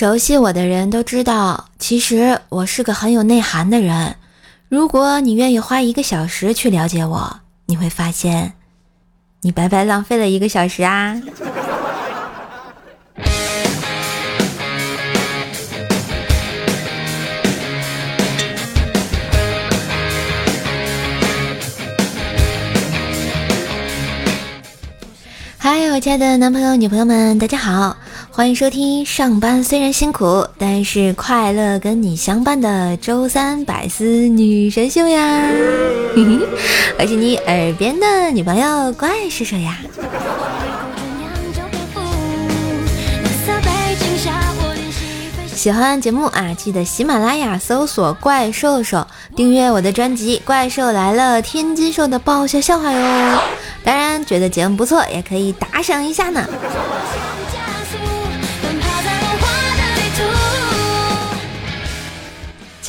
熟悉我的人都知道，其实我是个很有内涵的人。如果你愿意花一个小时去了解我，你会发现，你白白浪费了一个小时啊！嗨，我亲爱的男朋友、女朋友们，大家好，欢迎收听上班虽然辛苦，但是快乐跟你相伴的周三百思女神秀呀！我是你耳边的女朋友怪兽兽呀。喜欢节目啊，记得喜马拉雅搜索“怪兽兽”，订阅我的专辑《怪兽来了》，天津兽的爆笑笑话哟。当然，觉得节目不错，也可以打赏一下呢。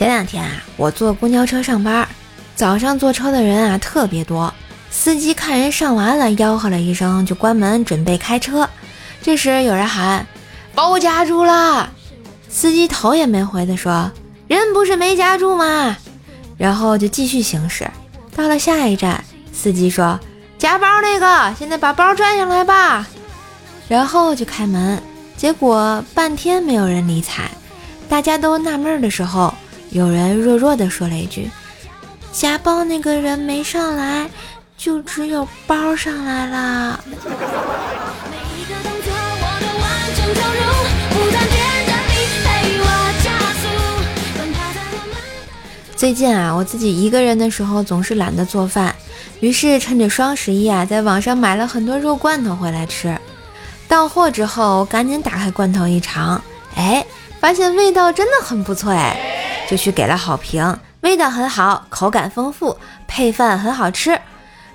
前两天啊，我坐公交车上班，早上坐车的人啊特别多，司机看人上完了，吆喝了一声，就关门准备开车。这时有人喊：“把我夹住了！”司机头也没回的说：“人不是没夹住吗？”然后就继续行驶。到了下一站，司机说：“夹包那个，现在把包拽上来吧。”然后就开门。结果半天没有人理睬，大家都纳闷的时候，有人弱弱的说了一句：“夹包那个人没上来，就只有包上来了。”最近啊，我自己一个人的时候总是懒得做饭，于是趁着双十一啊，在网上买了很多肉罐头回来吃。到货之后，我赶紧打开罐头一尝，哎，发现味道真的很不错哎，就去给了好评，味道很好，口感丰富，配饭很好吃。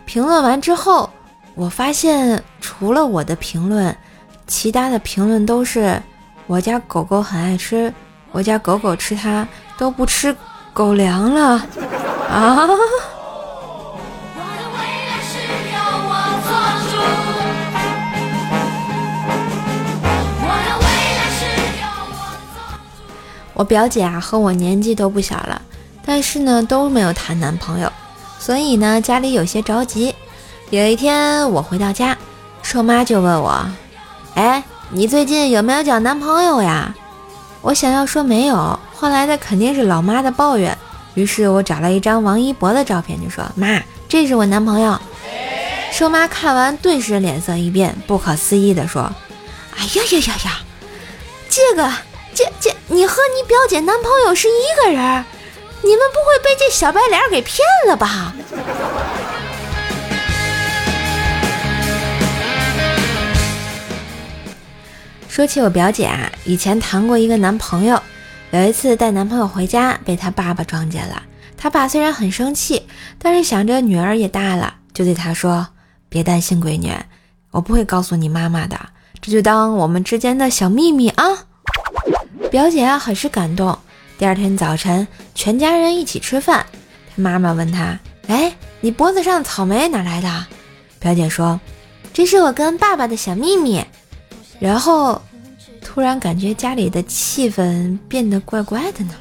评论完之后，我发现除了我的评论，其他的评论都是我家狗狗很爱吃，我家狗狗吃它都不吃。狗粮了啊！我表姐啊和我年纪都不小了，但是呢都没有谈男朋友，所以呢家里有些着急。有一天我回到家，瘦妈就问我：“哎，你最近有没有找男朋友呀？”我想要说没有。换来的肯定是老妈的抱怨，于是我找了一张王一博的照片，就说：“妈，这是我男朋友。”瘦妈看完顿时脸色一变，不可思议地说：“哎呀呀呀呀，这个这这，你和你表姐男朋友是一个人？你们不会被这小白脸给骗了吧？”说起我表姐啊，以前谈过一个男朋友。有一次带男朋友回家，被他爸爸撞见了。他爸虽然很生气，但是想着女儿也大了，就对他说：“别担心，闺女，我不会告诉你妈妈的，这就当我们之间的小秘密啊。”表姐啊很是感动。第二天早晨，全家人一起吃饭，她妈妈问她：“哎，你脖子上草莓哪来的？”表姐说：“这是我跟爸爸的小秘密。”然后。突然感觉家里的气氛变得怪怪的呢。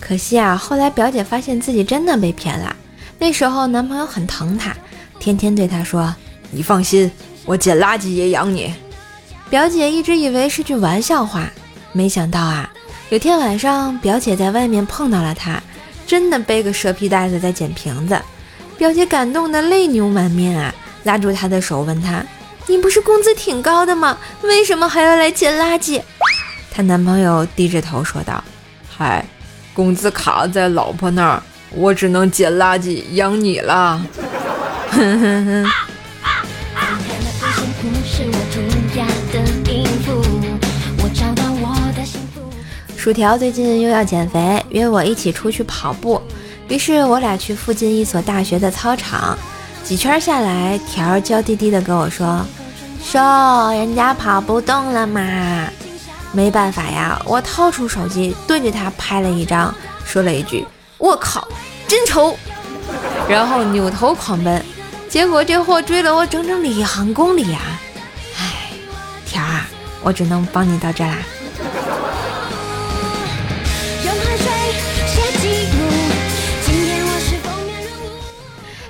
可惜啊，后来表姐发现自己真的被骗了。那时候男朋友很疼她，天天对她说：“你放心，我捡垃圾也养你。”表姐一直以为是句玩笑话，没想到啊，有天晚上表姐在外面碰到了他，真的背个蛇皮袋子在捡瓶子。表姐感动的泪流满面啊，拉住他的手问他：“你不是工资挺高的吗？为什么还要来捡垃圾？”她男朋友低着头说道：“嗨，工资卡在老婆那儿，我只能捡垃圾养你了。”哼哼哼。薯条最近又要减肥，约我一起出去跑步。于是我俩去附近一所大学的操场，几圈下来，条娇滴滴的跟我说：“说人家跑不动了嘛。”没办法呀，我掏出手机对着他拍了一张，说了一句：“我靠，真丑！”然后扭头狂奔。结果这货追了我整整两公里呀！哎，条儿，我只能帮你到这啦。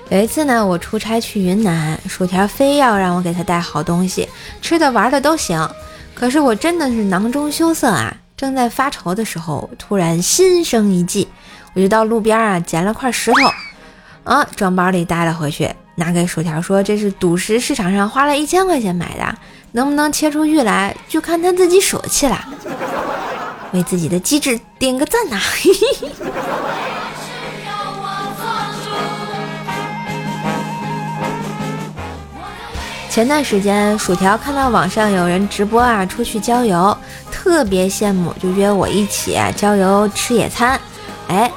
有一次呢，我出差去云南，薯条非要让我给他带好东西，吃的玩的都行。可是我真的是囊中羞涩啊！正在发愁的时候，突然心生一计，我就到路边啊捡了块石头，啊装包里带了回去，拿给薯条说这是赌石市场上花了一千块钱买的，能不能切出玉来，就看他自己手气了。为自己的机智点个赞呐！啊！嘿嘿前段时间，薯条看到网上有人直播啊，出去郊游，特别羡慕，就约我一起郊游吃野餐。哎，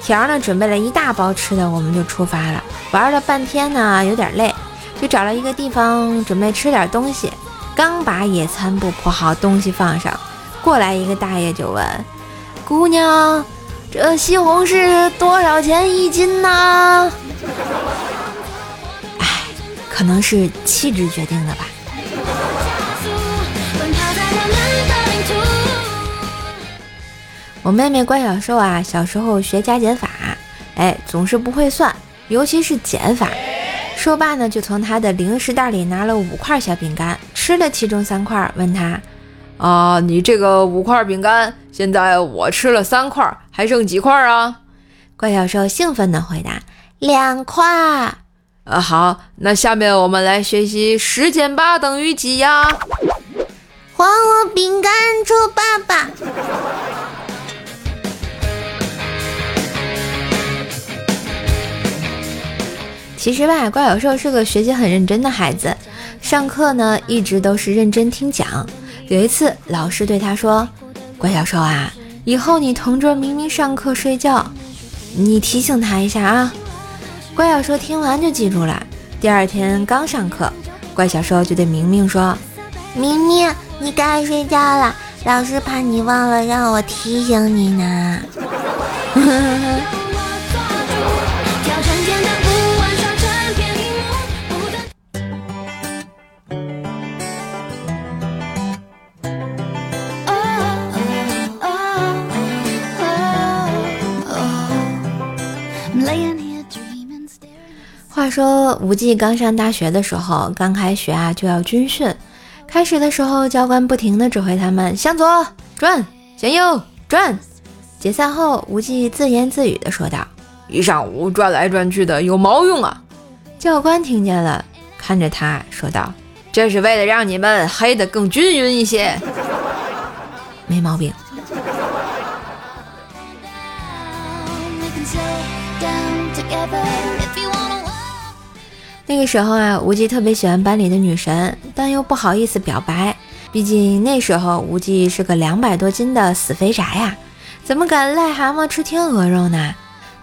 条呢准备了一大包吃的，我们就出发了。玩了半天呢，有点累，就找了一个地方准备吃点东西。刚把野餐布铺好，东西放上，过来一个大爷就问：“姑娘，这西红柿多少钱一斤呢？”可能是气质决定的吧。我妹妹关小兽啊，小时候学加减法，哎，总是不会算，尤其是减法。寿爸呢，就从他的零食袋里拿了五块小饼干，吃了其中三块，问他：“啊，你这个五块饼干，现在我吃了三块，还剩几块啊？”关小兽兴奋地回答：“两块。”呃，好，那下面我们来学习十减八等于几呀？还我饼干，臭爸爸！其实吧，怪小兽是个学习很认真的孩子，上课呢一直都是认真听讲。有一次，老师对他说：“怪小兽啊，以后你同桌明明上课睡觉，你提醒他一下啊。”怪小兽听完就记住了。第二天刚上课，怪小兽就对明明说：“明明，你该睡觉了，老师怕你忘了，让我提醒你呢。” 话说无忌刚上大学的时候，刚开学啊就要军训。开始的时候，教官不停的指挥他们向左转，向右转。解散后，无忌自言自语的说道：“一上午转来转去的，有毛用啊！”教官听见了，看着他说道：“这是为了让你们黑的更均匀一些。”没毛病。那个时候啊，无忌特别喜欢班里的女神，但又不好意思表白，毕竟那时候无忌是个两百多斤的死肥宅呀，怎么敢癞蛤蟆吃天鹅肉呢？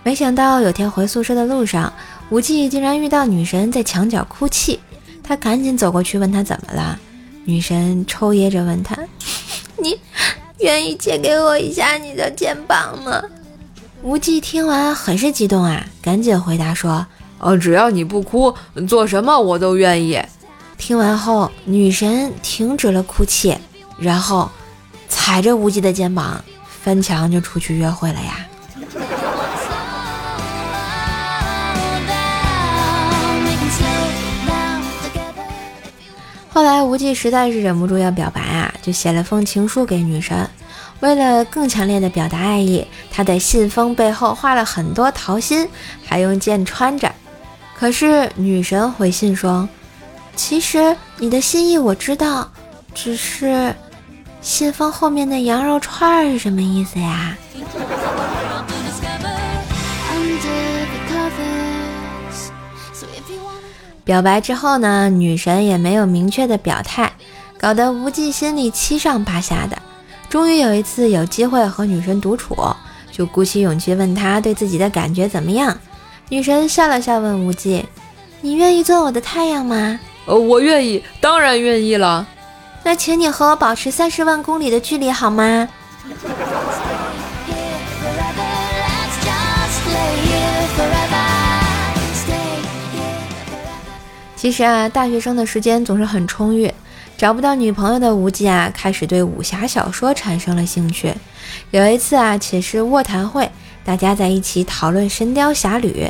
没想到有天回宿舍的路上，无忌竟然遇到女神在墙角哭泣，他赶紧走过去问她怎么了。女神抽噎着问他：“ 你愿意借给我一下你的肩膀吗？”无忌听完很是激动啊，赶紧回答说。哦，只要你不哭，做什么我都愿意。听完后，女神停止了哭泣，然后踩着无忌的肩膀翻墙就出去约会了呀。后来无忌实在是忍不住要表白啊，就写了封情书给女神。为了更强烈的表达爱意，他在信封背后画了很多桃心，还用剑穿着。可是女神回信说：“其实你的心意我知道，只是信封后面的羊肉串是什么意思呀？”表白之后呢，女神也没有明确的表态，搞得无忌心里七上八下的。终于有一次有机会和女神独处，就鼓起勇气问她对自己的感觉怎么样。女神笑了笑，问无忌：“你愿意做我的太阳吗？”“呃，我愿意，当然愿意了。”“那请你和我保持三十万公里的距离好吗？”其实啊，大学生的时间总是很充裕，找不到女朋友的无忌啊，开始对武侠小说产生了兴趣。有一次啊，且是卧谈会，大家在一起讨论《神雕侠侣》，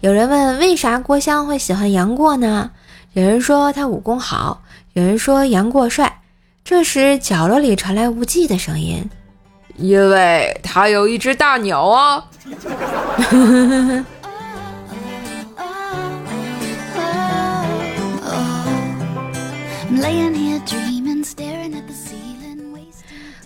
有人问为啥郭襄会喜欢杨过呢？有人说他武功好，有人说杨过帅。这时，角落里传来无忌的声音：“因为他有一只大鸟啊。”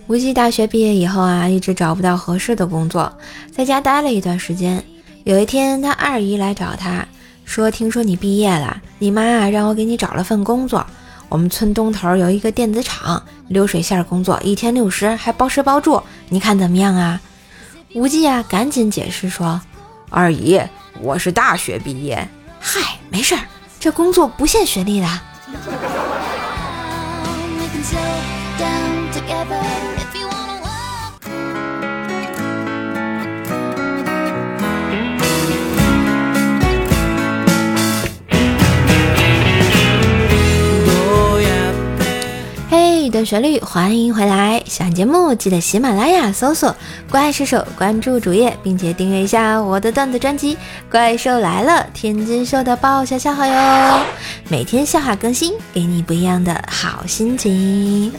无忌大学毕业以后啊，一直找不到合适的工作，在家待了一段时间。有一天，他二姨来找他说：“听说你毕业了，你妈啊让我给你找了份工作。我们村东头有一个电子厂，流水线工作，一天六十，还包吃包住，你看怎么样啊？”无忌啊，赶紧解释说：“二姨，我是大学毕业。嗨，没事儿，这工作不限学历的。”旋律，欢迎回来！喜欢节目记得喜马拉雅搜索“怪兽手”，关注主页，并且订阅一下我的段子专辑《怪兽来了》，天津秀的爆笑笑话哟！每天笑话更新，给你不一样的好心情。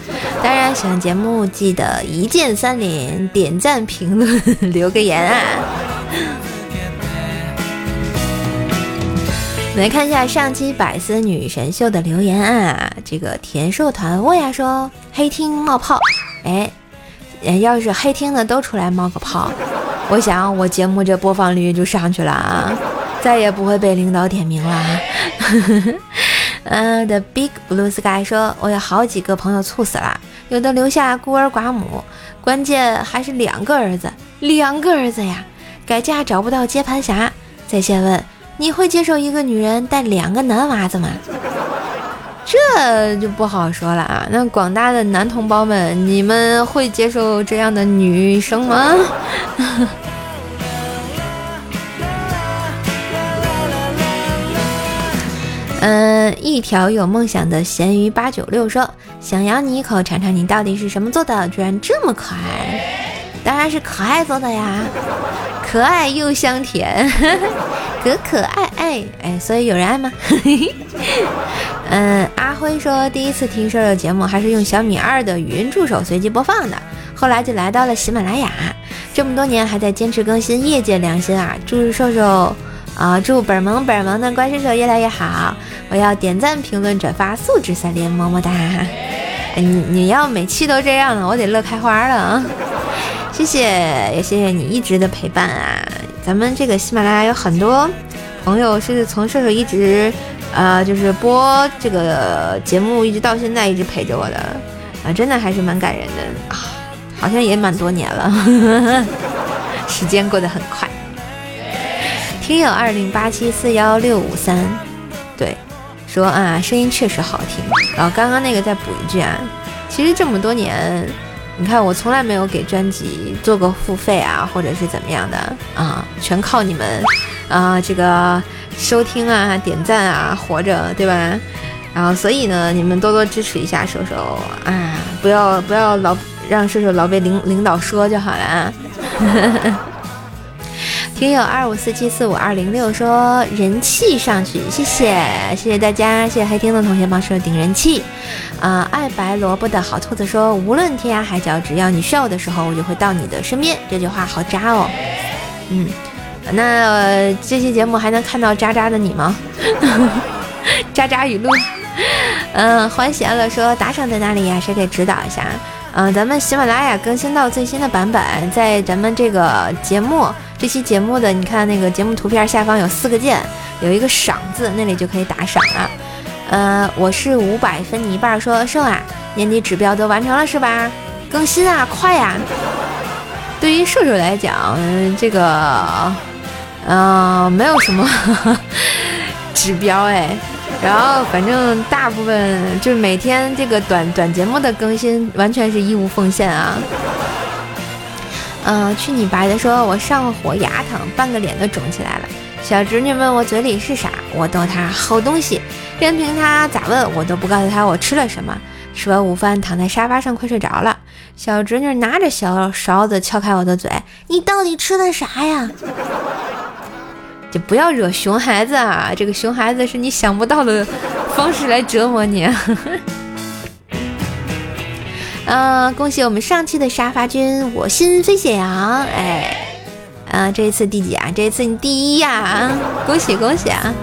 当然，喜欢节目记得一键三连，点赞、评论、留个言啊！来看一下上期百思女神秀的留言啊，这个田寿团沃呀说黑厅冒泡，哎，要是黑厅的都出来冒个泡，我想我节目这播放率就上去了啊，再也不会被领导点名了。嗯，The Big Blue Sky 说，我有好几个朋友猝死了，有的留下孤儿寡母，关键还是两个儿子，两个儿子呀，改嫁找不到接盘侠，在线问。你会接受一个女人带两个男娃子吗？这就不好说了啊。那广大的男同胞们，你们会接受这样的女生吗？嗯，一条有梦想的咸鱼八九六说：“想咬你一口，尝尝你到底是什么做的，居然这么可爱。”当然是可爱做的呀，可爱又香甜。可可爱爱哎，所以有人爱吗？嗯，阿辉说第一次听瘦瘦节目还是用小米二的语音助手随机播放的，后来就来到了喜马拉雅，这么多年还在坚持更新，业界良心啊！祝瘦瘦啊，祝本萌本萌的乖叔叔越来越好！我要点赞、评论、转发，素质三连，么么哒！你你要每期都这样了，我得乐开花了啊！谢谢，也谢谢你一直的陪伴啊！咱们这个喜马拉雅有很多朋友是从射手一直，呃，就是播这个节目一直到现在一直陪着我的，啊，真的还是蛮感人的啊，好像也蛮多年了，时间过得很快。听友二零八七四幺六五三，对，说啊，声音确实好听。然后刚刚那个再补一句啊，其实这么多年。你看，我从来没有给专辑做过付费啊，或者是怎么样的啊，全靠你们啊，这个收听啊、点赞啊活着，对吧？然后所以呢，你们多多支持一下瘦瘦啊，不要不要老让瘦瘦老被领领导说就好了啊。听友二五四七四五二零六说人气上去，谢谢谢谢大家，谢谢黑听的同学帮瘦顶人气。啊，爱白萝卜的好兔子说，无论天涯海角，只要你需要的时候，我就会到你的身边。这句话好渣哦。嗯，那这期节目还能看到渣渣的你吗？渣渣语录。嗯，欢喜乐说打赏在哪里呀？谁给指导一下？嗯，咱们喜马拉雅更新到最新的版本，在咱们这个节目。这期节目的，你看那个节目图片下方有四个键，有一个赏字，那里就可以打赏了。呃，我是五百分你一半，说瘦啊，年底指标都完成了是吧？更新啊，快呀！对于瘦瘦来讲，这个，嗯，没有什么 指标哎。然后反正大部分就是每天这个短短节目的更新，完全是义务奉献啊。嗯，去你白的说，我上火牙疼，半个脸都肿起来了。小侄女问我嘴里是啥，我逗她好东西。任凭她咋问，我都不告诉她我吃了什么。吃完午饭，躺在沙发上快睡着了。小侄女拿着小勺子敲开我的嘴：“你到底吃的啥呀？”就不要惹熊孩子啊！这个熊孩子是你想不到的 方式来折磨你。啊，恭喜我们上期的沙发君，我心飞翔！哎，啊，这一次第几啊？这一次你第一呀！啊恭喜恭喜啊！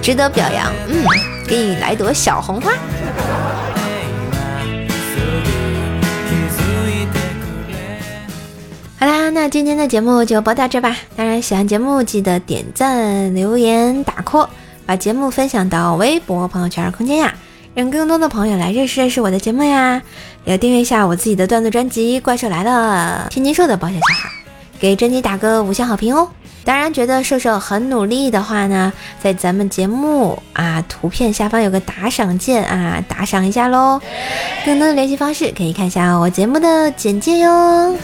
值得表扬。嗯，给你来朵小红花。好啦，那今天的节目就播到这吧。当然，喜欢节目记得点赞、留言、打 call，把节目分享到微博、朋友圈、空间呀，让更多的朋友来认识认识我的节目呀。也订阅一下我自己的段子专辑《怪兽来了》，天津兽的保险小孩，给专辑打个五星好评哦。当然，觉得瘦瘦很努力的话呢，在咱们节目啊图片下方有个打赏键啊，打赏一下喽。更多的联系方式可以看一下我节目的简介哟。